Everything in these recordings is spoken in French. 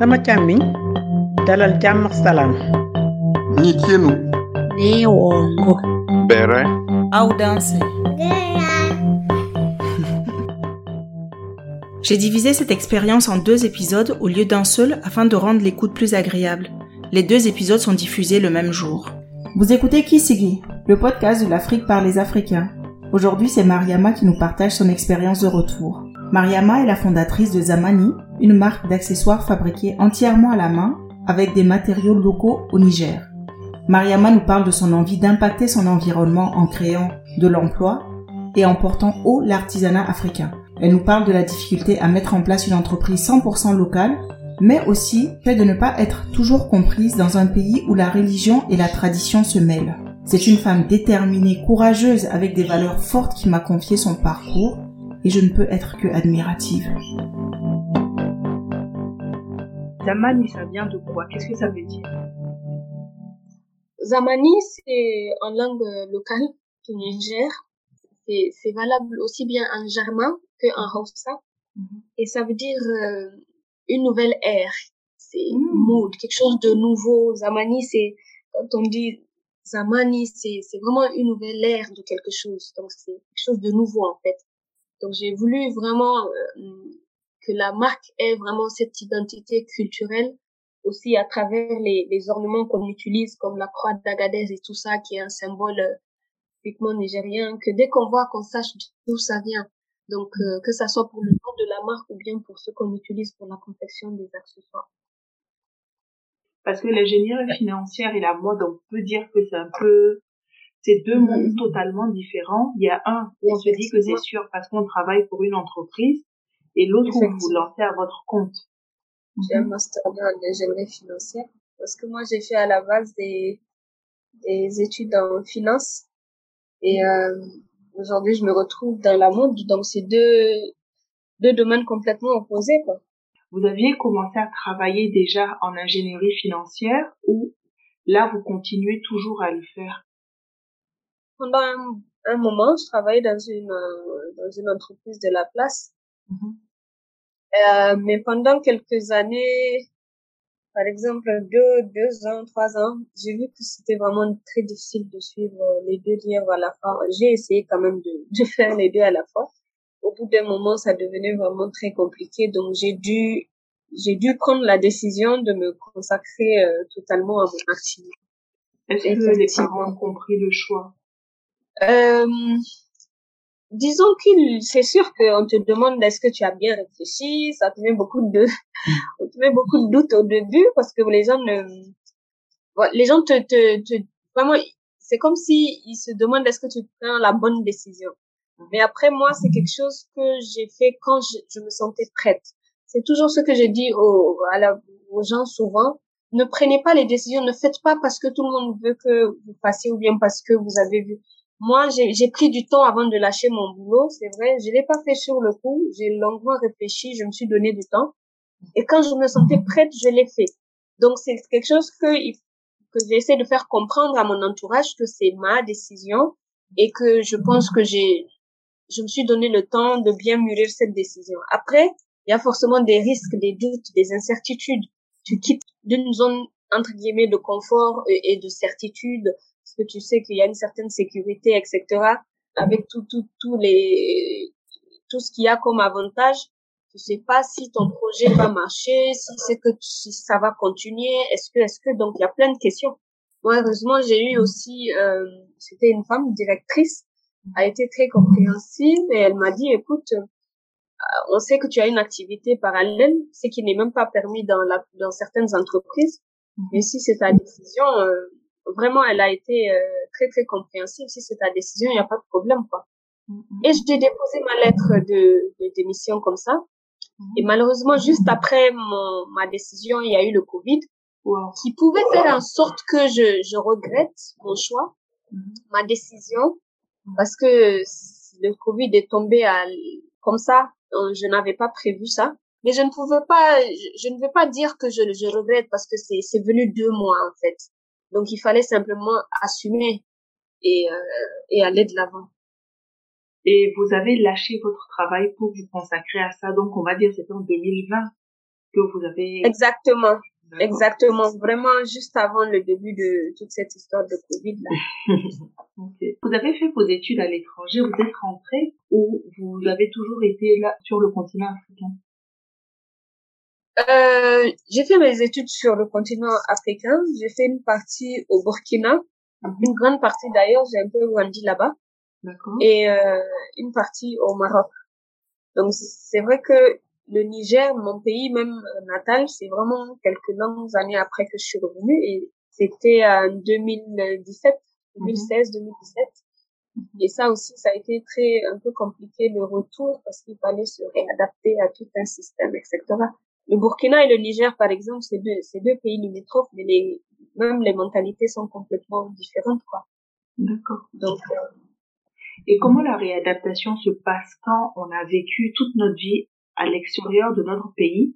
sama càmmiñ dalal jàmm ak salaam Nitienu, Neongo. Bere, Audanse. J'ai divisé cette expérience en deux épisodes au lieu d'un seul afin de rendre l'écoute plus agréable. Les deux épisodes sont diffusés le même jour. Vous écoutez Kisigi, le podcast de l'Afrique par les Africains. Aujourd'hui, c'est Mariama qui nous partage son expérience de retour. Mariama est la fondatrice de Zamani, une marque d'accessoires fabriqués entièrement à la main avec des matériaux locaux au Niger. Mariama nous parle de son envie d'impacter son environnement en créant de l'emploi et en portant haut l'artisanat africain. Elle nous parle de la difficulté à mettre en place une entreprise 100% locale, mais aussi fait de ne pas être toujours comprise dans un pays où la religion et la tradition se mêlent. C'est une femme déterminée, courageuse, avec des valeurs fortes qui m'a confié son parcours et je ne peux être que admirative. Zamani, ça vient de quoi? Qu'est-ce que ça veut dire? Zamani, c'est en langue locale du Niger. C'est, valable aussi bien en germain que en Hausa. Et ça veut dire euh, une nouvelle ère. C'est Mm. mood, quelque chose de nouveau. Zamani, c'est, quand on dit Zamani, c'est vraiment une nouvelle ère de quelque chose. Donc c'est quelque chose de nouveau en fait. Donc j'ai voulu vraiment euh, que la marque ait vraiment cette identité culturelle aussi à travers les, les ornements qu'on utilise comme la croix d'Agadez et tout ça qui est un symbole euh, typiquement nigérien que dès qu'on voit qu'on sache d'où ça vient donc euh, que ça soit pour le nom de la marque ou bien pour ce qu'on utilise pour la confection des accessoires. Parce que l'ingénierie financière et la mode, on peut dire que c'est un peu, c'est deux mondes totalement différents. Il y a un où on se dit que c'est sûr parce qu'on travaille pour une entreprise et l'autre où vous vous lancez à votre compte. j'ai un master en ingénierie financière parce que moi j'ai fait à la base des des études en finance et euh, aujourd'hui je me retrouve dans la mode. Donc c'est deux deux domaines complètement opposés quoi. Vous aviez commencé à travailler déjà en ingénierie financière ou là vous continuez toujours à le faire? Pendant un, un moment, je travaillais dans une dans une entreprise de la place. Mhm. Euh, mais pendant quelques années, par exemple deux deux ans, trois ans, j'ai vu que c'était vraiment très difficile de suivre euh, les deux livres à la fois. J'ai essayé quand même de de faire les deux à la fois. Au bout d'un moment, ça devenait vraiment très compliqué, donc j'ai dû j'ai dû prendre la décision de me consacrer euh, totalement à mon activité. Est-ce que les parents ont compris le choix? Euh, disons qu'il, c'est sûr qu'on te demande est-ce que tu as bien réfléchi, ça te met beaucoup de, on te met beaucoup de doutes au début parce que les gens ne, les gens te, te, te, vraiment, c'est comme si ils se demandent est-ce que tu prends la bonne décision? Mais après, moi, c'est quelque chose que j'ai fait quand je, je me sentais prête. C'est toujours ce que je dis aux, à la, aux gens souvent. Ne prenez pas les décisions, ne faites pas parce que tout le monde veut que vous fassiez ou bien parce que vous avez vu moi, j'ai pris du temps avant de lâcher mon boulot, c'est vrai. Je l'ai pas fait sur le coup. J'ai longuement réfléchi, je me suis donné du temps. Et quand je me sentais prête, je l'ai fait. Donc, c'est quelque chose que, que j'essaie de faire comprendre à mon entourage que c'est ma décision et que je pense que j'ai, je me suis donné le temps de bien mûrir cette décision. Après, il y a forcément des risques, des doutes, des incertitudes. Tu quittes d'une zone, entre guillemets, de confort et, de certitude que tu sais qu'il y a une certaine sécurité, etc. Avec tout, tout, tout les, tout ce qu'il y a comme avantage. Tu sais pas si ton projet va marcher, si c'est que, si ça va continuer, est-ce que, est-ce que, donc il y a plein de questions. Moi, heureusement, j'ai eu aussi, euh, c'était une femme directrice, a été très compréhensive et elle m'a dit, écoute, euh, on sait que tu as une activité parallèle, ce qui n'est même pas permis dans la, dans certaines entreprises. Mais si c'est ta décision, euh, vraiment, elle a été euh, très très compréhensive. Si c'est ta décision, il n'y a pas de problème, quoi. Et j'ai déposé ma lettre de, de démission comme ça. Et malheureusement, juste après mon, ma décision, il y a eu le Covid, Wow. qui pouvait faire en sorte que je, je regrette mon choix, ma décision, parce que le Covid est tombé à, comme ça, euh, je n'avais pas prévu ça. Mais je ne pouvais pas, je, je ne veux pas dire que je, je regrette parce que c'est, c'est venu deux mois en fait. Donc il fallait simplement assumer et, euh, et aller de l'avant. Et vous avez lâché votre travail pour vous consacrer à ça. Donc, on va dire, c'était en 2020. que vous avez. Exactement. Exactement. Vraiment juste avant le début de toute cette histoire de Covid là. Vous avez fait vos études à l'étranger, vous êtes rentré ou vous avez toujours été là sur le continent africain? Euh, j'ai fait mes études sur le continent africain. J'ai fait une partie au Burkina, une grande partie d'ailleurs. J'ai un peu grandi là-bas et euh, une partie au Maroc. Donc c'est vrai que le Niger, mon pays même euh, natal, c'est vraiment quelques longues années après que je suis revenue et c'était en 2017, 2016, 2017. Et ça aussi, ça a été très un peu compliqué le retour parce qu'il fallait se réadapter à tout un système, etc. Le Burkina et le Niger, par exemple, c'est deux, c'est deux pays limitrophes, mais les, même les mentalités sont complètement différentes, quoi. D'accord. Donc, euh, Et comment la réadaptation se passe quand on a vécu toute notre vie à l'extérieur de notre pays,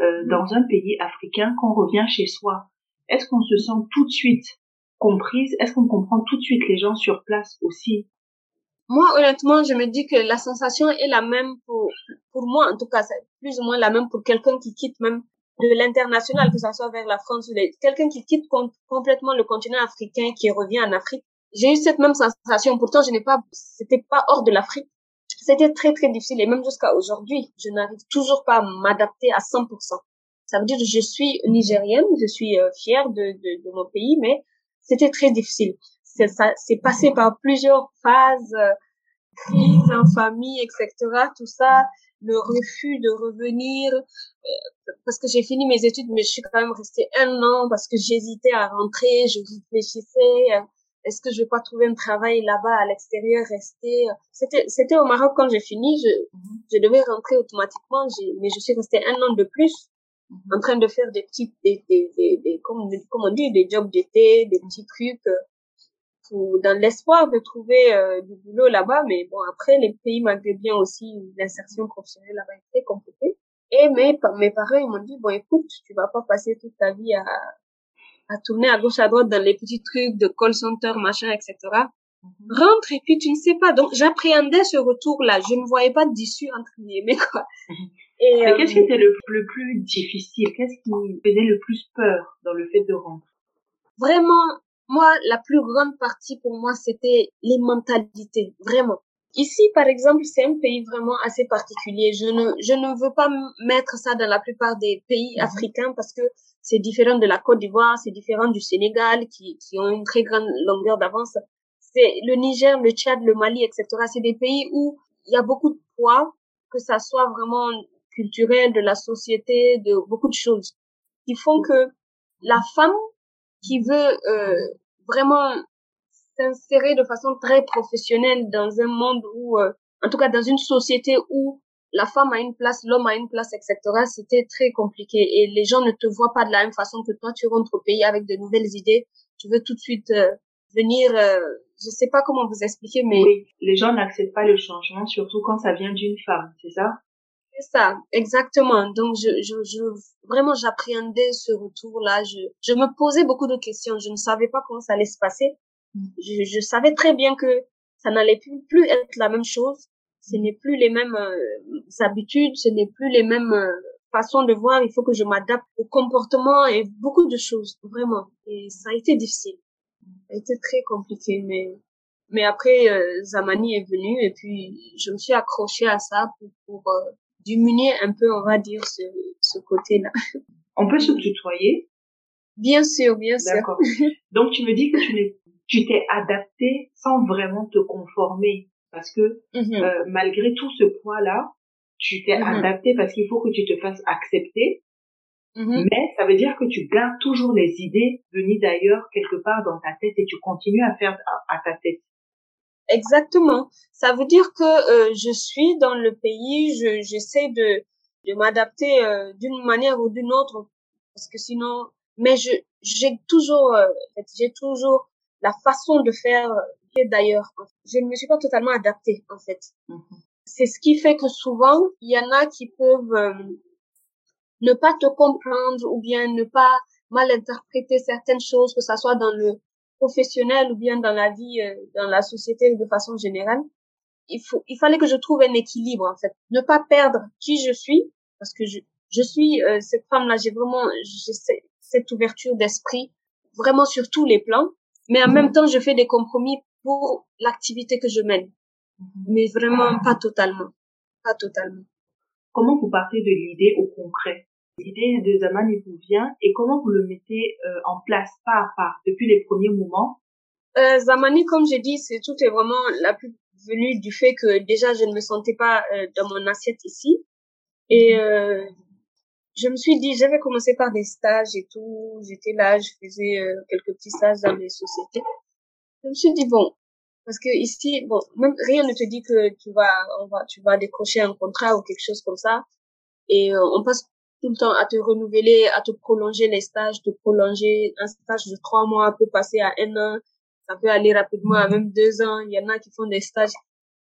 euh, dans un pays africain, qu'on revient chez soi. Est-ce qu'on se sent tout de suite comprise? Est-ce qu'on comprend tout de suite les gens sur place aussi? Moi, honnêtement, je me dis que la sensation est la même pour, pour moi, en tout cas, c'est plus ou moins la même pour quelqu'un qui quitte même de l'international, que ce soit vers la France ou quelqu'un qui quitte com- complètement le continent africain, qui revient en Afrique. J'ai eu cette même sensation. Pourtant, je n'ai pas, c'était pas hors de l'Afrique. C'était très, très difficile. Et même jusqu'à aujourd'hui, je n'arrive toujours pas à m'adapter à 100%. Ça veut dire que je suis nigérienne, je suis euh, fière de, de, de mon pays, mais c'était très difficile. C'est ça, c'est passé par plusieurs phases, euh, crise en famille, etc. Tout ça, le refus de revenir, euh, parce que j'ai fini mes études, mais je suis quand même restée un an parce que j'hésitais à rentrer, je réfléchissais. euh, Est-ce que je vais pas trouver un travail là-bas à l'extérieur, rester C'était, c'était au Maroc quand j'ai fini. Je, je devais rentrer automatiquement, mais je suis restée un an de plus en train de faire des petits, des, des, des, des comme, comme on dit, des jobs d'été, des petits trucs, dans l'espoir de trouver euh, du boulot là-bas. Mais bon, après, les pays maghrébiens aussi, l'insertion professionnelle là-bas est très compliquée. Et mes, mes parents, ils m'ont dit, bon, écoute, tu vas pas passer toute ta vie à, à tourner à gauche, à droite dans les petits trucs de call center, machin, etc. Rentre et puis tu ne sais pas. Donc, j'appréhendais ce retour-là. Je ne voyais pas d'issue entre guillemets, quoi. Et, Mais euh, qu'est-ce qui était le, le plus difficile? Qu'est-ce qui faisait le plus peur dans le fait de rentrer? Vraiment, moi, la plus grande partie pour moi, c'était les mentalités, vraiment. Ici, par exemple, c'est un pays vraiment assez particulier. Je ne, je ne veux pas mettre ça dans la plupart des pays Mhm. africains parce que c'est différent de la Côte d'Ivoire, c'est différent du Sénégal qui, qui ont une très grande longueur d'avance. C'est le Niger, le Tchad, le Mali, etc. C'est des pays où il y a beaucoup de poids, que ça soit vraiment culturel, de la société, de beaucoup de choses qui font que la femme qui veut euh, vraiment s'insérer de façon très professionnelle dans un monde où, euh, en tout cas dans une société où la femme a une place, l'homme a une place, etc., c'était très compliqué. Et les gens ne te voient pas de la même façon que toi, tu rentres au pays avec de nouvelles idées. Tu veux tout de suite euh, venir, euh, je sais pas comment vous expliquer, mais Oui, les gens n'acceptent pas le changement, surtout quand ça vient d'une femme, c'est ça? C'est ça, exactement. Donc, je, je, je vraiment, j'appréhendais ce retour-là. Je, je me posais beaucoup de questions. Je ne savais pas comment ça allait se passer. Je, je savais très bien que ça n'allait plus, plus être la même chose. Ce n'est plus les mêmes euh, habitudes, ce n'est plus les mêmes euh, façons de voir. Il faut que je m'adapte au comportement et beaucoup de choses, vraiment. Et ça a été difficile. Ça a été très compliqué, mais mais après euh, Zamani est venu et puis je me suis accrochée à ça pour, pour euh, diminuer un peu, on va dire, ce, ce côté-là. On peut se tutoyer Bien sûr, bien sûr. D'accord. Donc tu me dis que tu t'es adapté sans vraiment te conformer parce que Mhm. euh, malgré tout ce poids-là, tu t'es Mhm. adapté parce qu'il faut que tu te fasses accepter, Mhm. mais ça veut dire que tu gardes toujours les idées venues d'ailleurs quelque part dans ta tête et tu continues à faire à, à ta tête. Exactement. Ça veut dire que euh, je suis dans le pays, je j'essaie de de m'adapter euh, d'une manière ou d'une autre parce que sinon mais je j'ai toujours euh, j'ai toujours la façon de faire est d'ailleurs. Je ne me suis pas totalement adaptée en fait. C'est ce qui fait que souvent il y en a qui peuvent euh, ne pas te comprendre ou bien ne pas mal interpréter certaines choses que ça soit dans le professionnel ou bien dans la vie, euh, dans la société de façon générale. Il faut, il fallait que je trouve un équilibre en fait, ne pas perdre qui je suis parce que je, Je suis euh, cette femme-là, j'ai vraiment j'ai cette ouverture d'esprit vraiment sur tous les plans, mais en même temps, je fais des compromis pour l'activité que je mène. Mais vraiment pas totalement. Pas totalement. Comment vous partez de l'idée au concret? L'idée de Zamani vous vient et comment vous le mettez euh, en place pas à pas depuis les premiers moments? Euh, Zamani, comme j'ai dit, c'est tout est vraiment la plus venue du fait que déjà je ne me sentais pas euh, dans mon assiette ici et euh, je me suis dit, j'avais commencé par des stages et tout. J'étais là, je faisais euh, quelques petits stages dans les sociétés. Je me suis dit, bon, parce que ici, bon, même rien ne te dit que tu vas, on va, tu vas décrocher un contrat ou quelque chose comme ça. Et euh, on passe tout le temps à te renouveler, à te prolonger les stages, te prolonger. Un stage de trois mois peut passer à un an. Ça peut aller rapidement à même deux ans. Il y en a qui font des stages.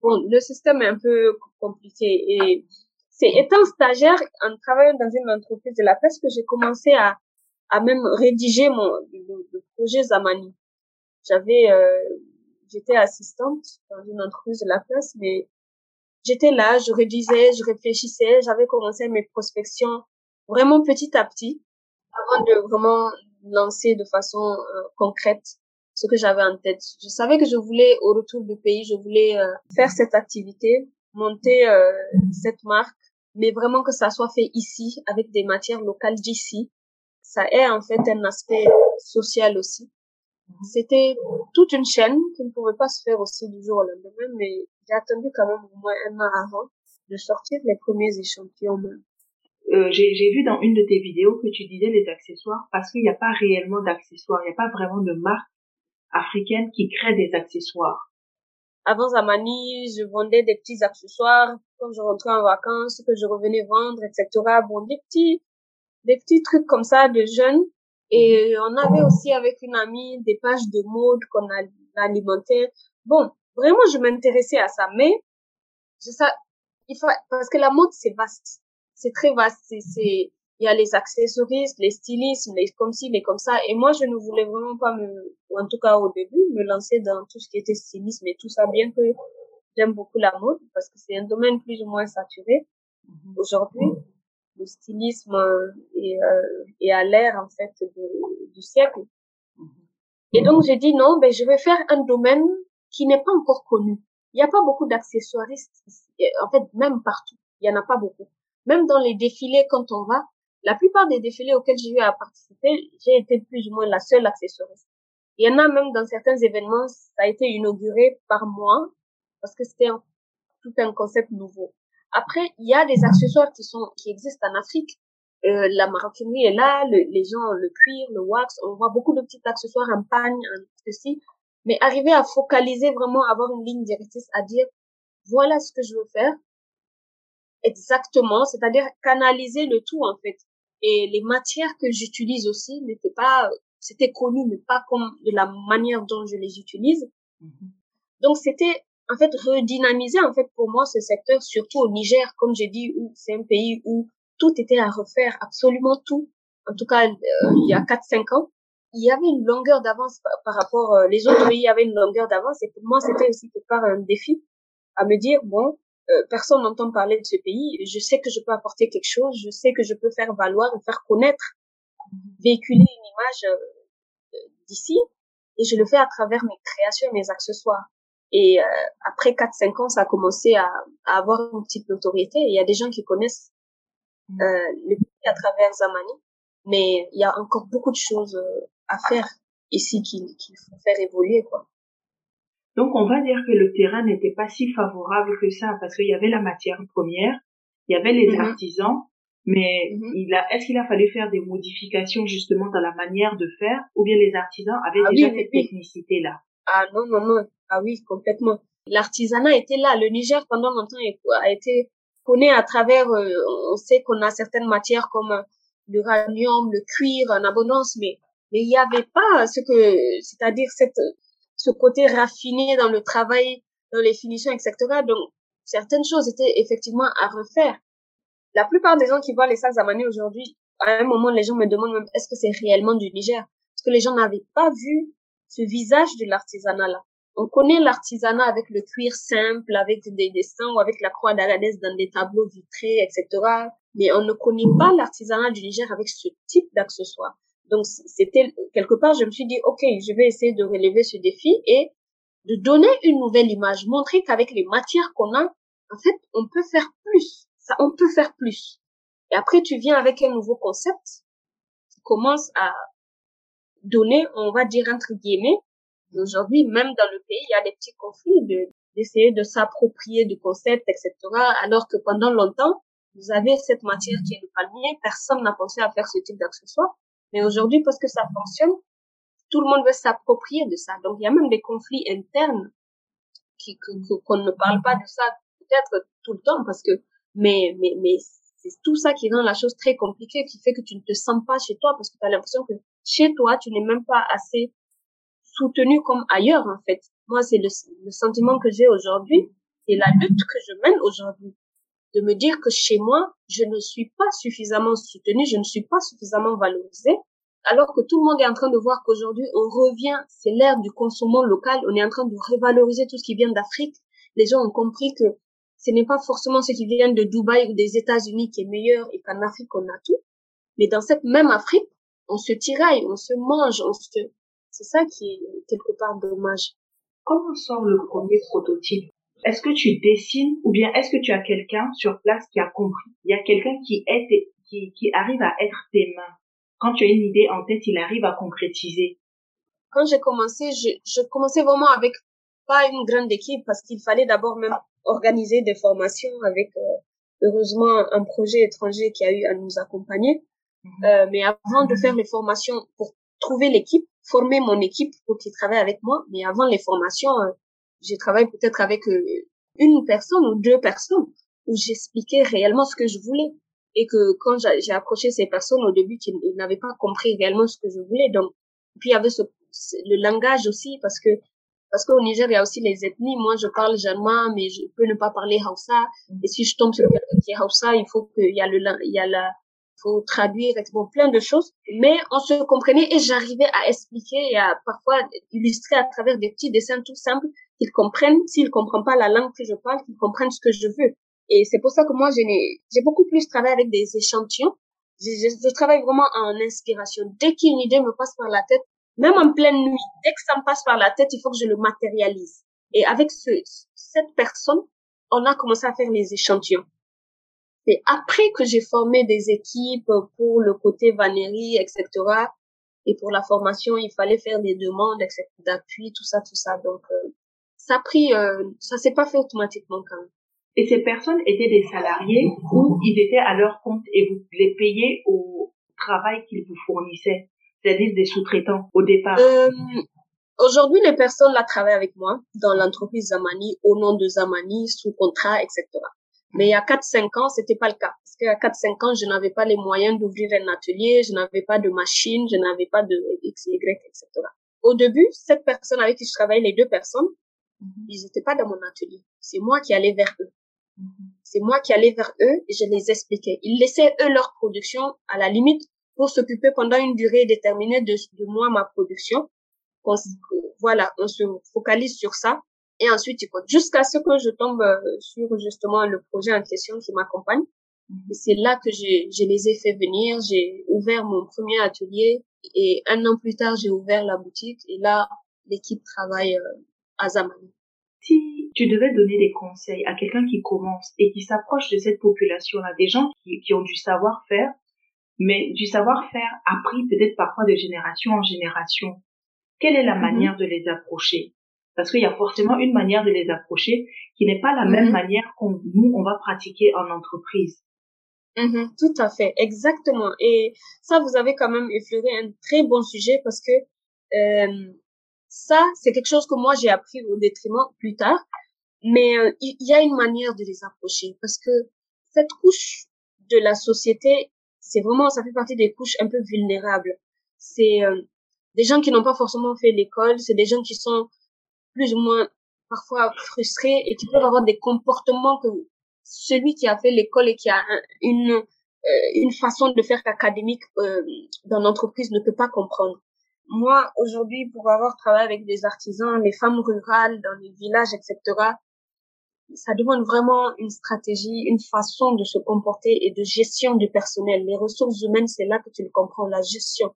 Bon, le système est un peu compliqué et c'est étant stagiaire en travaillant dans une entreprise de la presse que j'ai commencé à à même rédiger mon le, projet Zamani. J'avais euh, j'étais assistante dans une entreprise de la presse mais j'étais là, je rédigeais, je réfléchissais, j'avais commencé mes prospections vraiment petit à petit avant de vraiment lancer de façon euh, concrète ce que j'avais en tête. Je savais que je voulais au retour du pays, je voulais euh, faire cette activité, monter cette marque mais vraiment que ça soit fait ici, avec des matières locales d'ici. Ça est en fait un aspect social aussi. C'était toute une chaîne qui ne pouvait pas se faire aussi du jour au lendemain, mais j'ai attendu quand même au moins un an avant de sortir les premiers échantillons. Euh, j'ai vu dans une de tes vidéos que tu disais les accessoires parce qu'il n'y a pas réellement d'accessoires, il n'y a pas vraiment de marque africaine qui crée des accessoires. Avant Zamani, je vendais des petits accessoires quand je rentrais en vacances, que je revenais vendre, etc. Bon, des petits, des petits trucs comme ça de jeunes. Et on avait aussi avec une amie des pages de mode qu'on alimentait. Bon, vraiment, je m'intéressais à ça. Mais, je ça, il faut, parce que la mode, c'est vaste. C'est très vaste. C'est, il y a les accessoristes, les stylistes, les comme ci, les comme ça. Et moi, je ne voulais vraiment pas me, ou en tout cas au début, me lancer dans tout ce qui était stylisme et tout ça, bien que j'aime beaucoup la mode parce que c'est un domaine plus ou moins saturé. Mhm. Aujourd'hui, le stylisme est, euh, est à l'ère, en fait, du siècle. Mhm. Et donc, j'ai dit non, ben, je vais faire un domaine qui n'est pas encore connu. Il n'y a pas beaucoup d'accessoiristes. En fait, même partout, il y en a pas beaucoup. Même dans les défilés, quand on va, la plupart des défilés auxquels j'ai eu à participer, j'ai été plus ou moins la seule accessoiriste. Il y en a même dans certains événements, ça a été inauguré par moi parce que c'était tout un concept nouveau. Après, il y a des accessoires qui sont qui existent en Afrique. Euh, la maroquinerie est là, les gens, le cuir, le wax, on voit beaucoup de petits accessoires en pagne, en ceci. Mais arriver à focaliser vraiment, avoir une ligne directrice, à dire voilà ce que je veux faire exactement, c'est-à-dire canaliser le tout en fait. Et les matières que j'utilise aussi n'étaient pas c'était connu mais pas comme de la manière dont je les utilise. Mhm. donc c'était en fait redynamiser en fait pour moi ce secteur surtout au Niger comme j'ai dit où c'est un pays où tout était à refaire absolument tout. En tout cas euh, il y a 4 5 ans il y avait une longueur d'avance par, rapport euh, les autres pays avaient une longueur d'avance. Et pour moi c'était aussi quelque part un défi à me dire bon euh, personne n'entend parler de ce pays. Je sais que je peux apporter quelque chose. Je sais que je peux faire valoir et faire connaître, véhiculer une image euh, d'ici. Et je le fais à travers mes créations et mes accessoires. Et euh, après 4-5 ans, ça a commencé à, à, avoir une petite notoriété. Il y a des gens qui connaissent mm. euh, le pays à travers Zamani. Mais il y a encore beaucoup de choses à faire ici qu'il faut faire évoluer. quoi. Donc on va dire que le terrain n'était pas si favorable que ça parce qu'il y avait la matière première, il y avait les mhm. artisans, mais mhm. il a, est-ce qu'il a fallu faire des modifications justement dans la manière de faire ou bien les artisans avaient ah déjà cette technicité là Ah non non non, ah oui complètement. L'artisanat était là. Le Niger pendant longtemps a été connu à travers. Euh, on sait qu'on a certaines matières comme euh, l'uranium, le cuir en abondance, mais mais il n'y avait pas ce que, c'est-à-dire cette ce côté raffiné dans le travail, dans les finitions, etc. Donc, certaines choses étaient effectivement à refaire. La plupart des gens qui voient les sacs Zamani aujourd'hui, à un moment, les gens me demandent même est-ce que c'est réellement du Niger? Parce que les gens n'avaient pas vu ce visage de l'artisanat là. on connaît l'artisanat avec le cuir simple, avec des dessins ou avec la croix d'Agadez dans des tableaux vitrés, etc. Mais on ne connaît pas l'artisanat du Niger avec ce type d'accessoires. Donc, c'était quelque part, je me suis dit, OK, je vais essayer de relever ce défi et de donner une nouvelle image, montrer qu'avec les matières qu'on a, en fait, on peut faire plus. Ça, on peut faire plus. Et après, tu viens avec un nouveau concept qui commence à donner, on va dire entre guillemets, aujourd'hui, même dans le pays, il y a des petits conflits de, d'essayer de s'approprier du concept, etc. Alors que pendant longtemps, vous avez cette matière qui est le palmier, personne n'a pensé à faire ce type d'accessoire. Mais aujourd'hui, parce que ça fonctionne, tout le monde veut s'approprier de ça. Donc, il y a même des conflits internes qui, qu'on ne parle pas de ça peut-être tout le temps parce que, mais, mais, mais c'est tout ça qui rend la chose très compliquée, qui fait que tu ne te sens pas chez toi parce que tu as l'impression que chez toi, tu n'es même pas assez soutenu comme ailleurs, en fait. Moi, c'est le, le sentiment que j'ai aujourd'hui et la lutte que je mène aujourd'hui. De me dire que chez moi, je ne suis pas suffisamment soutenu, je ne suis pas suffisamment valorisé, alors que tout le monde est en train de voir qu'aujourd'hui, on revient, c'est l'ère du consommant local, on est en train de revaloriser tout ce qui vient d'Afrique. Les gens ont compris que ce n'est pas forcément ce qui vient de Dubaï ou des États-Unis qui est meilleur et qu'en Afrique, on a tout. Mais dans cette même Afrique, on se tiraille, on se mange, on se... C'est ça qui est quelque part dommage. Comment sort le premier prototype? Est-ce que tu dessines ou bien est-ce que tu as quelqu'un sur place qui a compris? Il y a quelqu'un qui est qui, qui arrive à être tes mains. Quand tu as une idée en tête, il arrive à concrétiser. Quand j'ai commencé, je, je commençais vraiment avec pas une grande équipe parce qu'il fallait d'abord même organiser des formations avec euh, heureusement un projet étranger qui a eu à nous accompagner. Mhm. Euh, mais avant de faire les formations pour trouver l'équipe, former mon équipe pour qu'ils travaillent avec moi, mais avant les formations, euh, j'ai travaillé peut-être avec euh, une personne ou deux personnes où j'expliquais réellement ce que je voulais et que quand j'ai approché ces personnes au début, ils, n'avaient pas compris réellement ce que je voulais. Donc, puis il y avait ce, le langage aussi parce que parce qu'au Niger, il y a aussi les ethnies. Moi, je parle germain, mais je peux ne pas parler Hausa. Et si je tombe sur quelqu'un qui est Hausa, il faut qu'il y a le, il y a la, faut traduire, bon, plein de choses. Mais on se comprenait et j'arrivais à expliquer et à parfois illustrer à travers des petits dessins tout simples qu'ils comprennent. S'ils comprennent pas la langue que je parle, qu'ils comprennent ce que je veux. Et c'est pour ça que moi, j'ai beaucoup plus travaillé avec des échantillons. Je, je, je travaille vraiment en inspiration. Dès qu'une idée me passe par la tête, même en pleine nuit, dès que ça me passe par la tête, il faut que je le matérialise. Et avec ce, cette personne, on a commencé à faire les échantillons. Et après que j'ai formé des équipes pour le côté vannerie, etc. Et pour la formation, il fallait faire des demandes, d'appui, tout ça, tout ça. Donc, euh, ça a pris, euh, ça s'est pas fait automatiquement quand même. Et ces personnes étaient des salariés ou ils étaient à leur compte et vous les payez au travail qu'ils vous fournissaient, c'est-à-dire des sous-traitants au départ? Euh, Aujourd'hui, les personnes là travaillent avec moi dans l'entreprise Zamani au nom de Zamani sous contrat, etc. Mais il y a 4-5 ans, c'était pas le cas. Parce qu'il y a 4-5 ans, je n'avais pas les moyens d'ouvrir un atelier, je n'avais pas de machine, je n'avais pas de X, Y, etc. Au début, cette personne avec qui je travaillais, les deux personnes. Ils n'étaient pas dans mon atelier. C'est moi qui allais vers eux. Mhm. C'est moi qui allais vers eux et je les expliquais. Ils laissaient eux leur production à la limite pour s'occuper pendant une durée déterminée de, de moi, ma production. voilà, on se focalise sur ça et ensuite jusqu'à ce que je tombe euh, sur justement le projet en question qui m'accompagne. Et c'est là que je, je les ai fait venir, j'ai ouvert mon premier atelier et un an plus tard j'ai ouvert la boutique et là l'équipe travaille euh, à Zamani. Si tu devais donner des conseils à quelqu'un qui commence et qui s'approche de cette population-là, des gens qui, qui ont du savoir-faire, mais du savoir-faire appris peut-être parfois de génération en génération, quelle est la mhm. manière de les approcher? Parce qu'il y a forcément une manière de les approcher qui n'est pas la même mhm. manière qu'on nous on va pratiquer en entreprise. Mhm, tout à fait, exactement. Et ça, vous avez quand même effleuré un très bon sujet parce que euh, ça, c'est quelque chose que moi j'ai appris au détriment plus tard. Mais euh, il y, a une manière de les approcher parce que cette couche de la société, c'est vraiment, ça fait partie des couches un peu vulnérables. C'est euh, des gens qui n'ont pas forcément fait l'école, c'est des gens qui sont plus ou moins parfois frustrés et qui peuvent avoir des comportements que celui qui a fait l'école et qui a une euh, une façon de faire académique euh, dans l'entreprise ne peut pas comprendre. Moi, aujourd'hui, pour avoir travaillé avec des artisans, les femmes rurales dans les villages, etc., ça demande vraiment une stratégie, une façon de se comporter et de gestion du personnel. Les ressources humaines, c'est là que tu le comprends, la gestion.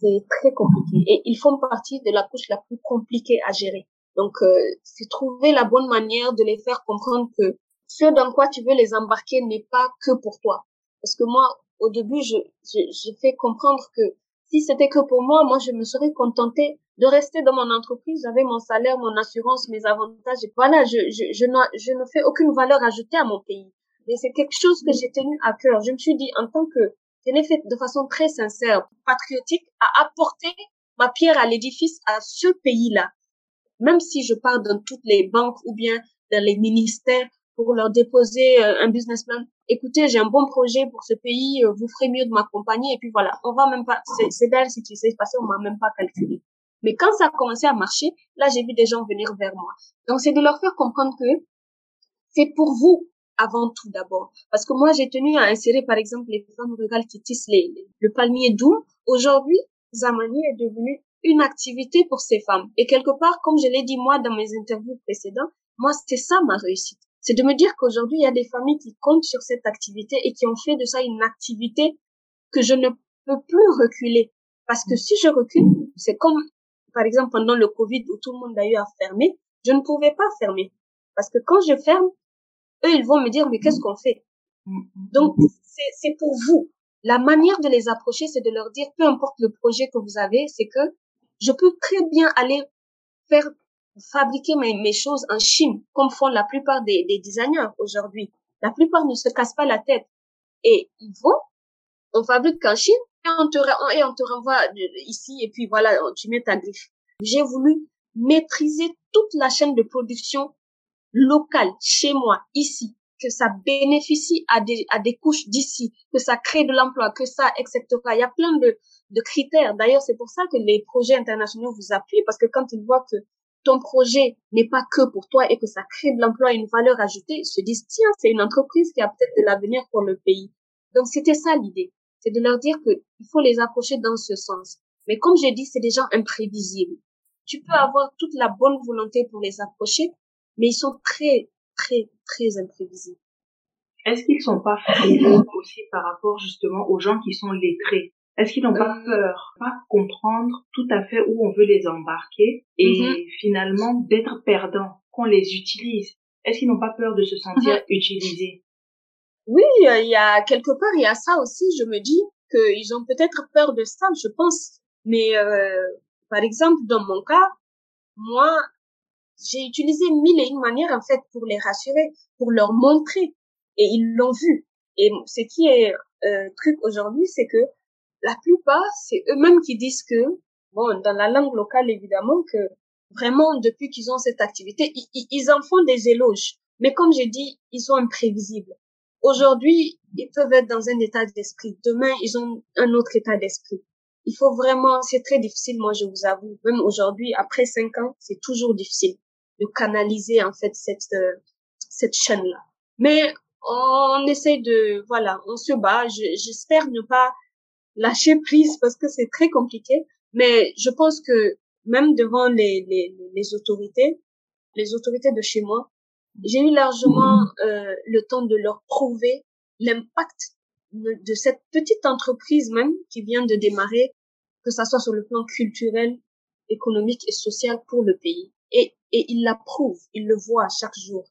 C'est très compliqué. Et ils font partie de la couche la plus compliquée à gérer. Donc, euh, c'est trouver la bonne manière de les faire comprendre que ce dans quoi tu veux les embarquer n'est pas que pour toi. Parce que moi, au début, je, je, je fais comprendre que si c'était que pour moi, moi, je me serais contentée de rester dans mon entreprise. J'avais mon salaire, mon assurance, mes avantages. Et voilà, je, ne fais aucune valeur ajoutée à mon pays. Mais c'est quelque chose que j'ai tenu à cœur. Je me suis dit, en tant que, je l'ai fait de façon très sincère, patriotique, à apporter ma pierre à l'édifice à ce pays-là. Même si je pars dans toutes les banques ou bien dans les ministères pour leur déposer euh, un business plan. Écoutez, j'ai un bon projet pour ce pays, euh, vous ferez mieux de m'accompagner. Et puis voilà, on va même pas, c'est belle si tu sais passer, on m'a même pas calculé. Mais quand ça a commencé à marcher, là, j'ai vu des gens venir vers moi. Donc, c'est de leur faire comprendre que c'est pour vous avant tout d'abord. Parce que moi, j'ai tenu à insérer, par exemple, les femmes rurales qui tissent les, le palmier doux. Aujourd'hui, Zamani est devenu une activité pour ces femmes. Et quelque part, comme je l'ai dit moi dans mes interviews précédentes, moi, c'est ça ma réussite. C'est de me dire qu'aujourd'hui, il y a des familles qui comptent sur cette activité et qui ont fait de ça une activité que je ne peux plus reculer. Parce que si je recule, c'est comme par exemple, pendant le Covid où tout le monde a eu à fermer, je ne pouvais pas fermer. Parce que quand je ferme, eux, ils vont me dire, mais qu'est-ce qu'on fait? Donc, c'est pour vous. La manière de les approcher, c'est de leur dire, peu importe le projet que vous avez, c'est que je peux très bien aller faire fabriquer mes, mes choses en Chine, comme font la plupart des, des designers aujourd'hui. La plupart ne se cassent pas la tête. Et ils vont, on fabrique en Chine, et on te, et on te renvoie ici et puis voilà, tu mets ta griffe. J'ai voulu maîtriser toute la chaîne de production locale, chez moi, ici, que ça bénéficie à des, à des couches d'ici, que ça crée de l'emploi, que ça, etc. Il y a plein de, de critères. D'ailleurs, c'est pour ça que les projets internationaux vous appuient, parce que quand ils voient que ton projet n'est pas que pour toi et que ça crée de l'emploi et une valeur ajoutée, se disent, tiens, c'est une entreprise qui a peut-être de l'avenir pour le pays. Donc, c'était ça l'idée c'est de leur dire qu'il faut les approcher dans ce sens. Mais comme j'ai dit, c'est des gens imprévisibles. Tu peux avoir toute la bonne volonté pour les approcher, mais ils sont très, très, très imprévisibles. Est-ce qu'ils sont pas frileux aussi par rapport justement aux gens qui sont lettrés? Est-ce qu'ils n'ont pas euh. peur, pas comprendre tout à fait où on veut les embarquer et mm-hmm. finalement d'être perdants, qu'on les utilise Est-ce qu'ils n'ont pas peur de se sentir utilisés? Oui, il y a quelque part, il y a ça aussi. Je me dis qu'ils ont peut-être peur de ça, je pense. Mais euh, par exemple, dans mon cas, moi, j'ai utilisé mille et une manières en fait pour les rassurer, pour leur montrer, et ils l'ont vu. Et ce qui est euh, truc aujourd'hui, c'est que la plupart, c'est eux-mêmes qui disent que, bon, dans la langue locale évidemment, que vraiment depuis qu'ils ont cette activité, ils, en font des éloges. Mais comme j'ai dit, ils sont imprévisibles. Aujourd'hui, ils peuvent être dans un état d'esprit. Demain, ils ont un autre état d'esprit. Il faut vraiment, c'est très difficile, moi, je vous avoue. Même aujourd'hui, après cinq ans, c'est toujours difficile de canaliser, en fait, cette, euh, cette chaîne-là. Mais on essaie de, voilà, on se bat. J'espère ne pas lâcher prise parce que c'est très compliqué. Mais je pense que même devant les, les, les autorités, les autorités de chez moi, j'ai eu largement euh, le temps de leur prouver l'impact de cette petite entreprise même qui vient de démarrer, que ça soit sur le plan culturel, économique et social pour le pays. Et, et ils l'approuvent, ils le voient chaque jour,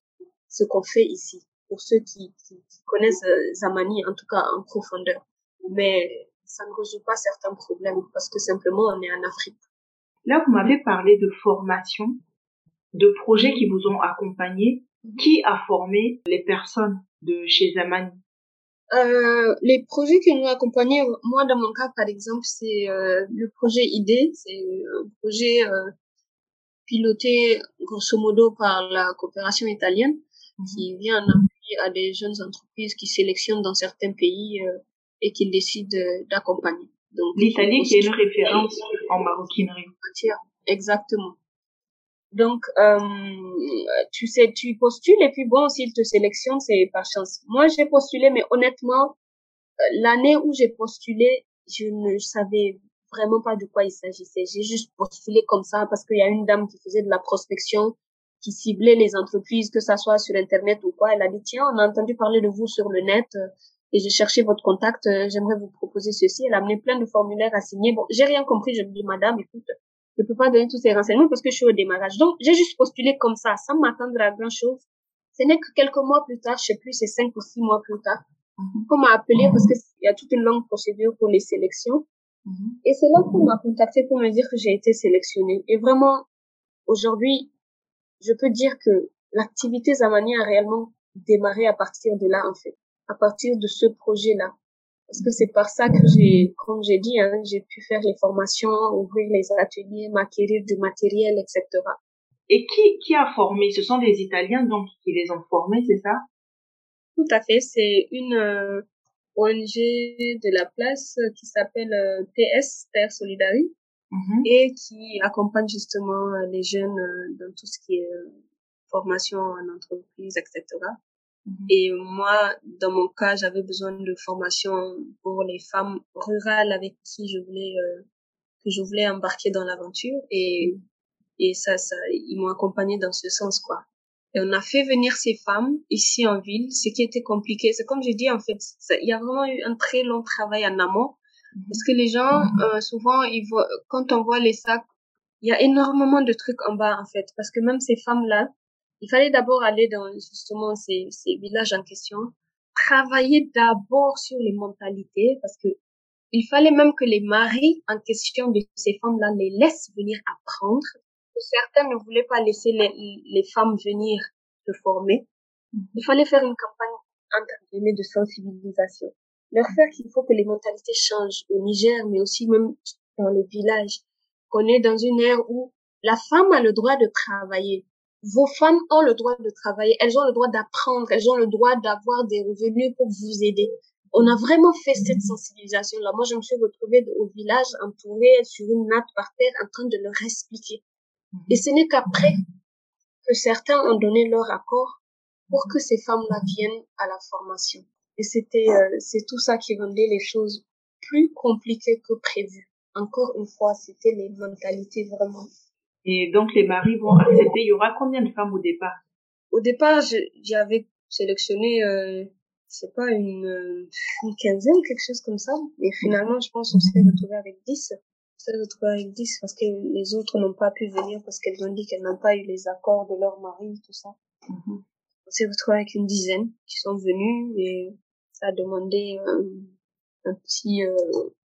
ce qu'on fait ici, pour ceux qui, qui, connaissent euh, Zamani, en tout cas en profondeur. Mais ça ne résout pas certains problèmes parce que simplement on est en Afrique. Là, vous m'avez parlé de formation, de projets qui vous ont accompagné. Qui a formé les personnes de chez Zamani euh, les projets qui nous accompagnent, moi dans mon cas par exemple, c'est euh, le projet ID, c'est un projet euh, piloté grosso modo par la coopération italienne mhm. qui vient en appui à des jeunes entreprises qui sélectionnent dans certains pays euh, et qui décident d'accompagner. Donc l'Italie qui est une référence en maroquinerie. Exactement. Donc, euh, tu sais, tu postules et puis bon, s'ils te sélectionnent, c'est par chance. Moi, j'ai postulé, mais honnêtement, euh, l'année où j'ai postulé, je ne savais vraiment pas de quoi il s'agissait. J'ai juste postulé comme ça parce qu'il y a une dame qui faisait de la prospection, qui ciblait les entreprises, que ça soit sur Internet ou quoi. Elle a dit, tiens, on a entendu parler de vous sur le net et j'ai cherché votre contact, euh, j'aimerais vous proposer ceci. Elle a amené plein de formulaires à signer. Bon, j'ai rien compris. Je me dis, madame, écoute, je peux pas donner tous ces renseignements parce que je suis au démarrage. Donc, j'ai juste postulé comme ça, sans m'attendre à grand chose. Ce n'est que quelques mois plus tard, je sais plus, c'est cinq ou six mois plus tard, Mhm. qu'on m'a appelé parce qu'il y a toute une longue procédure pour les sélections. Mhm. Et c'est là qu'on m'a contacté pour me dire que j'ai été sélectionnée. Et vraiment, aujourd'hui, je peux dire que l'activité Zamani a réellement démarré à partir de là, en fait. À partir de ce projet-là. Parce que c'est par ça que j'ai, comme j'ai dit, hein, j'ai pu faire les formations, ouvrir les ateliers, m'acquérir du matériel, etc. Et qui, qui a formé? Ce sont des Italiens donc qui les ont formés, c'est ça? Tout à fait. C'est une euh, ONG de la place euh, qui s'appelle euh, TS, Terre Solidarité. Mhm. et qui accompagne justement euh, les jeunes euh, dans tout ce qui est formation en entreprise, etc. Mhm. Et moi, dans mon cas, j'avais besoin de formation pour les femmes rurales avec qui je voulais euh, que je voulais embarquer dans l'aventure et et ça, ça, ils m'ont accompagné dans ce sens quoi. Et on a fait venir ces femmes ici en ville. Ce qui était compliqué, c'est comme j'ai dit en fait, il y a vraiment eu un très long travail en amont parce que les gens, euh, souvent, ils voient, quand on voit les sacs, il y a énormément de trucs en bas, en fait. Parce que même ces femmes-là, il fallait d'abord aller dans, justement, ces, ces villages en question, travailler d'abord sur les mentalités, parce que il fallait même que les maris en question de ces femmes-là les laissent venir apprendre. Certains ne voulaient pas laisser les, les femmes venir se former. Il fallait faire une campagne, entre guillemets, de sensibilisation leur faire qu'il faut que les mentalités changent au Niger, mais aussi même dans les villages. Qu'on est dans une ère où la femme a le droit de travailler. Vos femmes ont le droit de travailler. Elles ont le droit d'apprendre. Elles ont le droit d'avoir des revenus pour vous aider. On a vraiment fait cette sensibilisation-là. Moi, je me suis retrouvée au village, entourée sur une natte par terre, en train de leur expliquer. Et ce n'est qu'après que certains ont donné leur accord pour que ces femmes-là viennent à la formation. Et c'était, euh, c'est tout ça qui rendait les choses plus compliquées que prévu. Encore une fois, c'était les mentalités vraiment. Et donc les maris vont accepter. Il y aura combien de femmes au départ? Au départ, j'avais sélectionné, euh, je sais pas, une, euh, une quinzaine, quelque chose comme ça. Et finalement, je pense qu'on s'est retrouvé avec 10. On s'est retrouvé avec 10 parce que les autres n'ont pas pu venir parce qu'elles ont dit qu'elles n'ont pas eu les accords de leur mari, tout ça. Mhm. On s'est retrouvé avec une dizaine qui sont venues et ça a demandé euh, un petit, euh,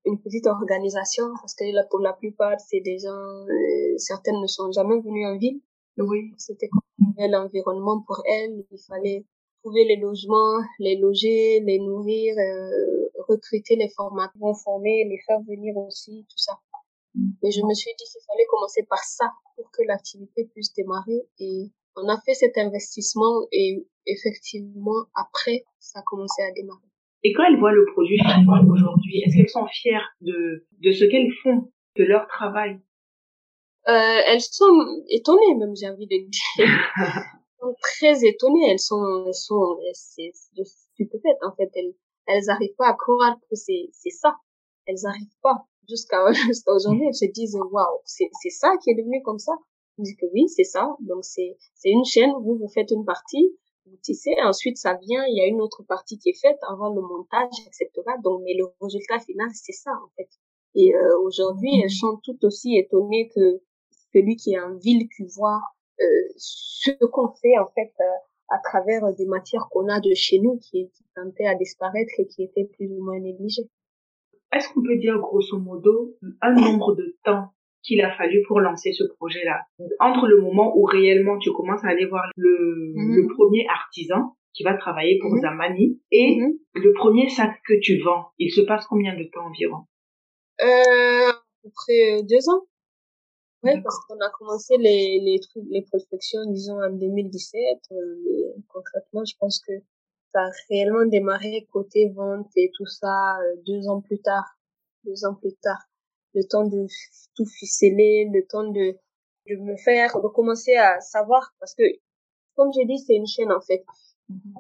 une petite organisation parce que là, pour la plupart, c'est des gens, euh, certaines ne sont jamais venues en ville. Oui. C'était comme un nouvel environnement pour elles. Il fallait trouver les logements, les loger, les nourrir, euh, recruter les formateurs, former, les faire venir aussi, tout ça. Et je me suis dit qu'il fallait commencer par ça pour que l'activité puisse démarrer. Et on a fait cet investissement et effectivement, après, ça a commencé à démarrer. Et quand elles voient le produit final aujourd'hui, est-ce qu'elles sont fières de, de ce qu'elles font, de leur travail? Euh, elles sont étonnées, même, j'ai envie de dire. Elles sont très étonnées. Elles sont, elles sont, c'est stupéfaites, en fait. Elles, elles arrivent pas à croire que c'est, c'est ça. Elles arrivent pas. Jusqu'à, jusqu'à aujourd'hui, elles se disent, waouh, c'est, c'est ça qui est devenu comme ça. On dit que oui, c'est ça. Donc, c'est, c'est une chaîne, vous, vous faites une partie, vous tissez, ensuite, ça vient, il y a une autre partie qui est faite avant le montage, etc. Donc, mais le résultat final, c'est ça, en fait. Et euh, aujourd'hui, elles sont tout aussi étonnées que celui qui est en ville qui voit euh, ce qu'on fait en fait euh, à travers des matières qu'on a de chez nous qui, qui tentaient à disparaître et qui étaient plus ou moins négligées. Est-ce qu'on peut dire grosso modo un nombre de temps qu'il a fallu pour lancer ce projet-là Entre le moment où réellement tu commences à aller voir le, Mhm. le premier artisan qui va travailler pour Mhm. Zamani et Mhm. le premier sac que tu vends, il se passe combien de temps environ? Euh, à peu près deux ans. D'accord. parce qu'on a commencé les, les trucs, les prospections, disons, en 2017. euh, mais concrètement, je pense que ça a réellement démarré côté vente et tout ça euh, deux ans plus tard. Deux ans plus tard. Le temps de tout ficeler, le temps de, de me faire, de commencer à savoir, parce que, comme j'ai dit, c'est une chaîne, en fait.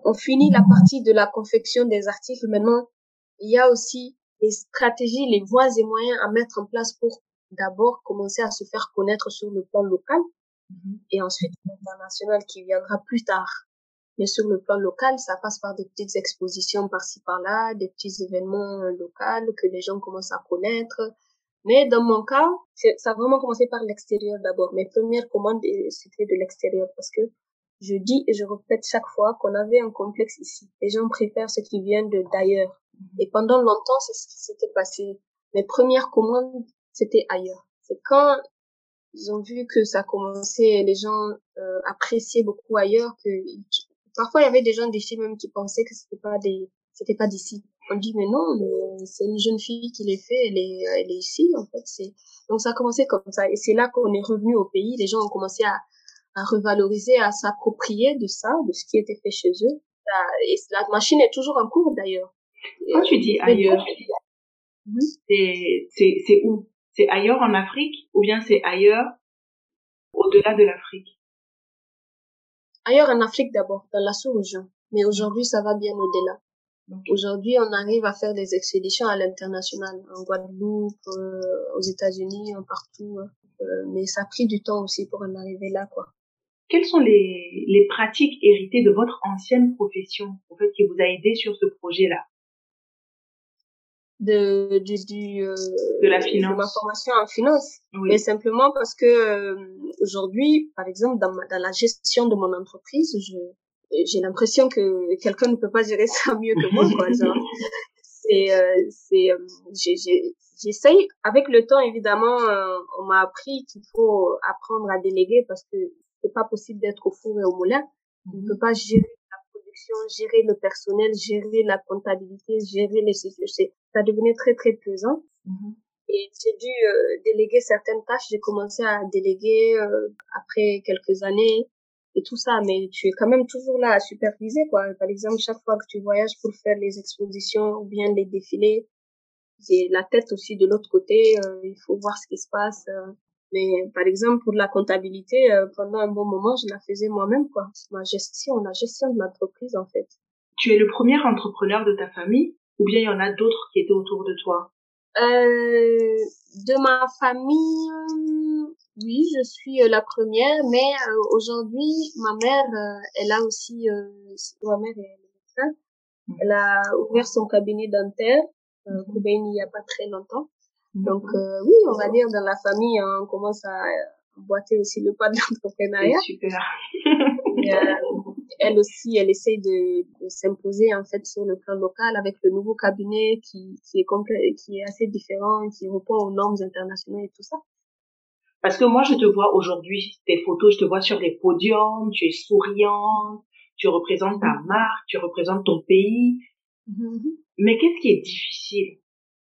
On finit la partie de la confection des articles. Maintenant, il y a aussi les stratégies, les voies et moyens à mettre en place pour d'abord commencer à se faire connaître sur le plan local Mhm. et ensuite l'international qui viendra plus tard. Mais sur le plan local, ça passe par des petites expositions par-ci par-là, des petits événements euh, locaux que les gens commencent à connaître. Mais dans mon cas, c'est- ça a vraiment commencé par l'extérieur d'abord. Mes premières commandes, euh, c'était de l'extérieur parce que je dis et je répète chaque fois qu'on avait un complexe ici. Les gens préfèrent ce qui vient de d'ailleurs. Et pendant longtemps, c'est ce qui s'était passé. Mes premières commandes, c'était ailleurs. C'est quand ils ont vu que ça commençait, les gens euh, appréciaient beaucoup ailleurs, que parfois il y avait des gens d'ici même qui pensaient que c'était pas des, c'était pas d'ici. On dit mais non, mais c'est une jeune fille qui les fait, elle est, elle est ici en fait. C'est donc ça a commencé comme ça et c'est là qu'on est revenu au pays. Les gens ont commencé à, à revaloriser, à s'approprier de ça, de ce qui était fait chez eux. Et la machine est toujours en cours d'ailleurs. Quand tu dis ailleurs, c'est c'est c'est où? C'est ailleurs en Afrique ou bien c'est ailleurs au-delà de l'Afrique? Ailleurs en Afrique d'abord, dans la sous-région. Mais aujourd'hui, ça va bien au-delà. Aujourd'hui, on arrive à faire des expéditions à l'international, en Guadeloupe, euh, aux États-Unis, partout. hein. Euh, mais ça a pris du temps aussi pour en arriver là, quoi. Quelles sont les, les pratiques héritées de votre ancienne profession, en fait, qui vous a aidé sur ce projet-là? De, du, du, euh, De la finance. de ma formation en finance. Oui. Mais simplement parce que euh, aujourd'hui, par exemple, dans, ma- dans la gestion de mon entreprise, je j'ai l'impression que quelqu'un ne peut pas gérer ça mieux que moi, quoi. Genre, c'est euh, c'est euh, j'essaye. Avec le temps évidemment euh, on m'a appris qu'il faut apprendre à déléguer parce que c'est pas possible d'être au four et au moulin. On ne peut pas gérer la production gérer le personnel gérer la comptabilité gérer les c'est ça devenait très très pesant. Mhm. et j'ai dû euh, déléguer certaines tâches. J'ai commencé à déléguer euh, après quelques années et tout ça mais tu es quand même toujours là à superviser quoi. Par exemple chaque fois que tu voyages pour faire les expositions ou bien les défilés j'ai la tête aussi de l'autre côté euh, il faut voir ce qui se passe euh. mais par exemple pour la comptabilité euh, pendant un bon moment je la faisais moi-même quoi. Ma gestion la gestion de l'entreprise en fait. Tu es le premier entrepreneur de ta famille ou bien il y en a d'autres qui étaient autour de toi? Euh, de ma famille, oui, je suis euh, la première, mais euh, aujourd'hui, ma mère, euh, elle a aussi, euh, ma mère est médecin, elle a ouvert son cabinet dentaire, euh, Koubaini, il y a pas très longtemps. Donc euh, oui, on va dire dans la famille, hein, on commence à boiter aussi le pas de l'entrepreneuriat. super. Et, euh, elle aussi, elle essaye de, de s'imposer en fait sur le plan local avec le nouveau cabinet qui, qui est complet, qui est assez différent, qui répond aux normes internationales et tout ça. Parce que moi, je te vois aujourd'hui, tes photos, je te vois sur les podiums, tu es souriante, tu représentes ta marque, tu représentes ton pays. Mais qu'est-ce qui est difficile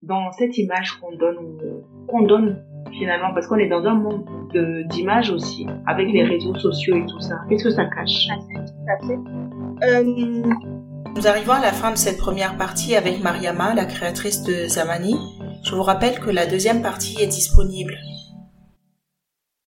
dans cette image qu'on donne, qu'on donne finalement, parce qu'on est dans un monde de- d'images aussi, avec les réseaux sociaux et tout ça. Qu'est-ce que ça cache? Tout à fait. Euh, Nous arrivons à la fin de cette première partie avec Mariama, la créatrice de Zamani. Je vous rappelle que la deuxième partie est disponible